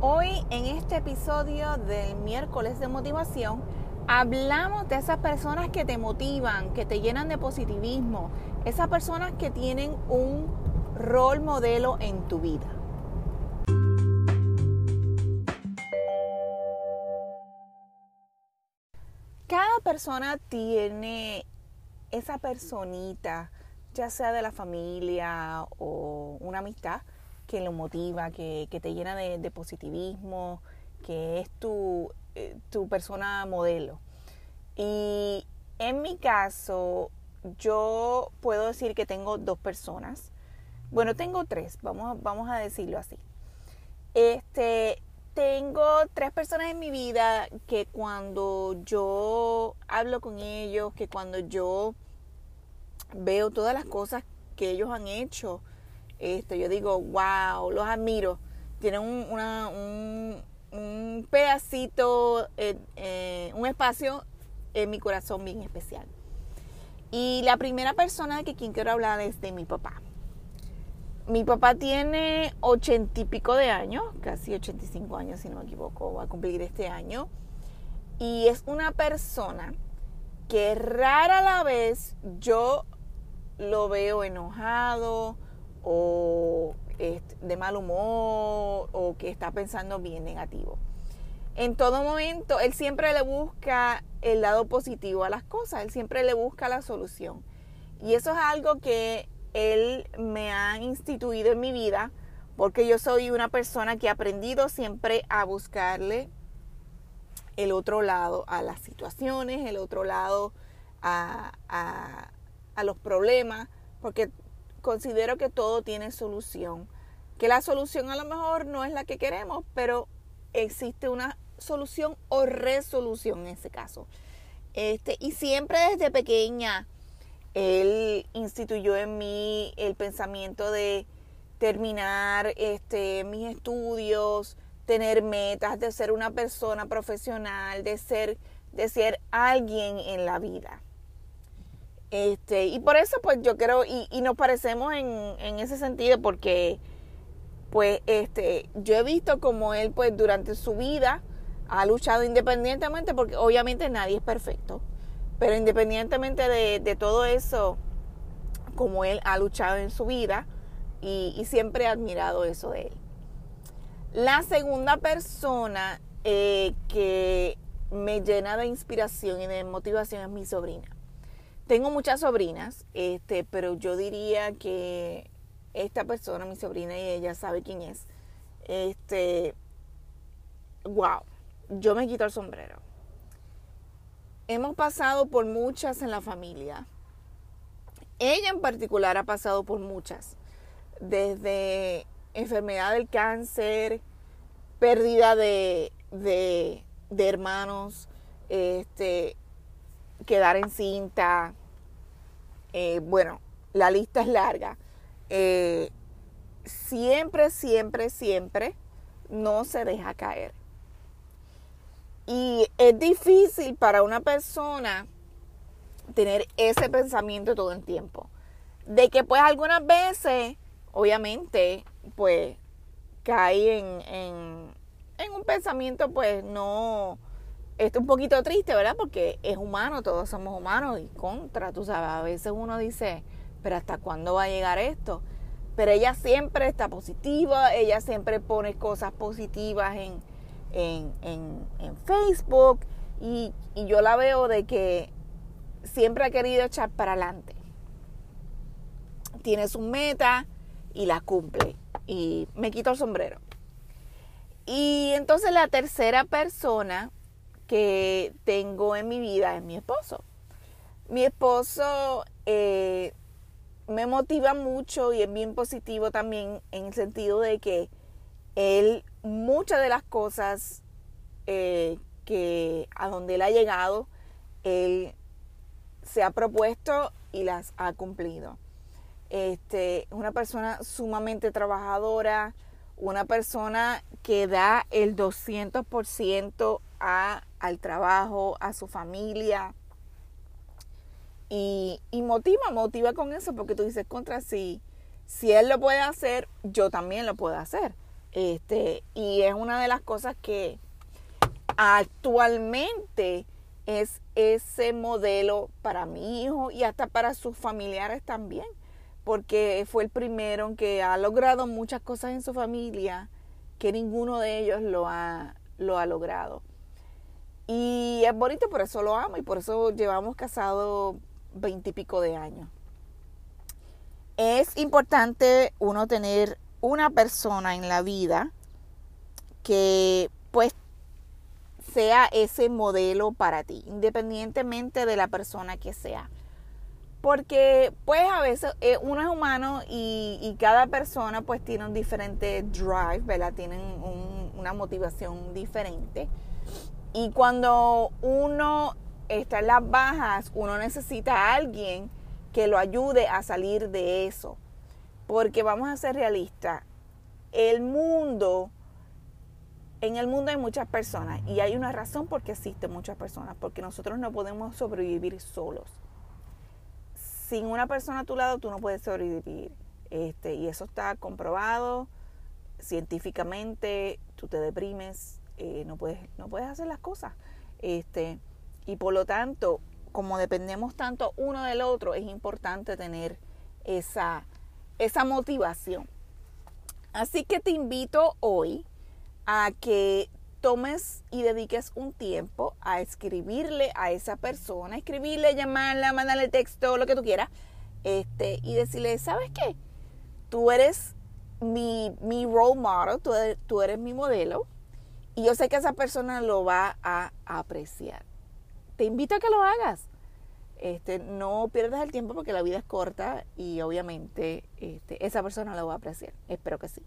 Hoy en este episodio del miércoles de motivación hablamos de esas personas que te motivan, que te llenan de positivismo, esas personas que tienen un rol modelo en tu vida. Cada persona tiene esa personita, ya sea de la familia o una amistad, que lo motiva, que, te llena de, positivismo, que es tu, eh, tu persona modelo. Y en mi caso, yo puedo decir que tengo dos personas. Bueno, tengo tres, vamos, vamos a decirlo así. Este, tengo tres personas en mi vida que cuando yo hablo con ellos, que cuando yo veo todas las cosas que ellos han hecho, este, yo digo, wow, los admiro. Tienen un, un, pedacito, eh, eh, un espacio en mi corazón bien especial. Y la primera persona de que quien quiero hablar es de mi papá. Mi papá tiene ochenta y pico de años, casi 85 años si no me equivoco, va a cumplir este año. Y es una persona que rara la vez yo lo veo enojado, o de mal humor o que está pensando bien negativo. En todo momento, él siempre le busca el lado positivo a las cosas, él siempre le busca la solución. Y eso es algo que él me ha instituido en mi vida, porque yo soy una persona que ha aprendido siempre a buscarle el otro lado a las situaciones, el otro lado a, a los problemas, porque considero que todo tiene solución. Que la solución a lo mejor no es la que queremos, pero existe una solución o resolución en ese caso. Este, y siempre desde pequeña, él instituyó en mí el pensamiento de terminar este, mis estudios, tener metas, de ser una persona profesional, de ser, de ser alguien en la vida. Este, y por eso pues yo creo, y, y nos parecemos en, ese sentido, porque pues este, yo he visto como él pues durante su vida ha luchado independientemente, porque obviamente nadie es perfecto, pero independientemente de, todo eso, como él ha luchado en su vida, y, y, siempre he admirado eso de él. La segunda persona eh, que me llena de inspiración y de motivación es mi sobrina. Tengo muchas sobrinas, este, pero yo diría que esta persona, mi sobrina y ella sabe quién es. Este, wow, yo me quito el sombrero. Hemos pasado por muchas en la familia. Ella en particular ha pasado por muchas, desde enfermedad del cáncer, pérdida de, de, de hermanos, este, quedar encinta. Eh, bueno, la lista es larga. Eh, siempre, siempre, siempre no se deja caer. Y es difícil para una persona tener ese pensamiento todo el tiempo. De que pues algunas veces, obviamente, pues cae en, en, en un pensamiento pues no, esto es un poquito triste, ¿verdad? Porque es humano, todos somos humanos y contra, tú sabes, a veces uno dice, pero ¿hasta cuándo va a llegar esto? Pero ella siempre está positiva, ella siempre pone cosas positivas en, en, Facebook y, y yo la veo de que siempre ha querido echar para adelante. Tiene su meta y la cumple. Y me quito el sombrero. Y entonces la tercera persona que tengo en mi vida es mi esposo. Mi esposo eh, me motiva mucho y es bien positivo también en el sentido de que él, muchas de las cosas eh, que a donde él ha llegado, él se ha propuesto y las ha cumplido. Este, una persona sumamente trabajadora, una persona que da el 200% a, al trabajo, a su familia. Y, motiva, motiva con eso, porque tú dices, contra, si, si él lo puede hacer, yo también lo puedo hacer. Este, y es una de las cosas que actualmente es ese modelo para mi hijo y hasta para sus familiares también, porque fue el primero que ha logrado muchas cosas en su familia que ninguno de ellos lo ha, lo ha logrado. Es bonito, por eso lo amo y por eso llevamos casados veintipico de años. Es importante uno tener una persona en la vida que pues sea ese modelo para ti, independientemente de la persona que sea. Porque pues a veces eh, uno es humano y, cada persona pues tiene un diferente drive, ¿verdad? Tienen una motivación diferente. Y cuando uno está en las bajas, uno necesita a alguien que lo ayude a salir de eso. Porque vamos a ser realistas, el mundo, en el mundo hay muchas personas y hay una razón por qué existen muchas personas, porque nosotros no podemos sobrevivir solos. Sin una persona a tu lado tú no puedes sobrevivir. Este, y eso está comprobado científicamente, tú te deprimes, eh, no, puedes, no puedes hacer las cosas. Este, y por lo tanto, como dependemos tanto uno del otro, es importante tener esa, esa motivación. Así que te invito hoy a que tomes y dediques un tiempo a escribirle a esa persona, escribirle, llamarla, mandarle texto, lo que tú quieras, este, y decirle, ¿sabes qué? Tú eres mi, mi role model, tú eres, tú eres mi modelo, y yo sé que esa persona lo va a apreciar te invito a que lo hagas. Este, no pierdas el tiempo porque la vida es corta y obviamente este, esa persona lo va a apreciar. Espero que sí.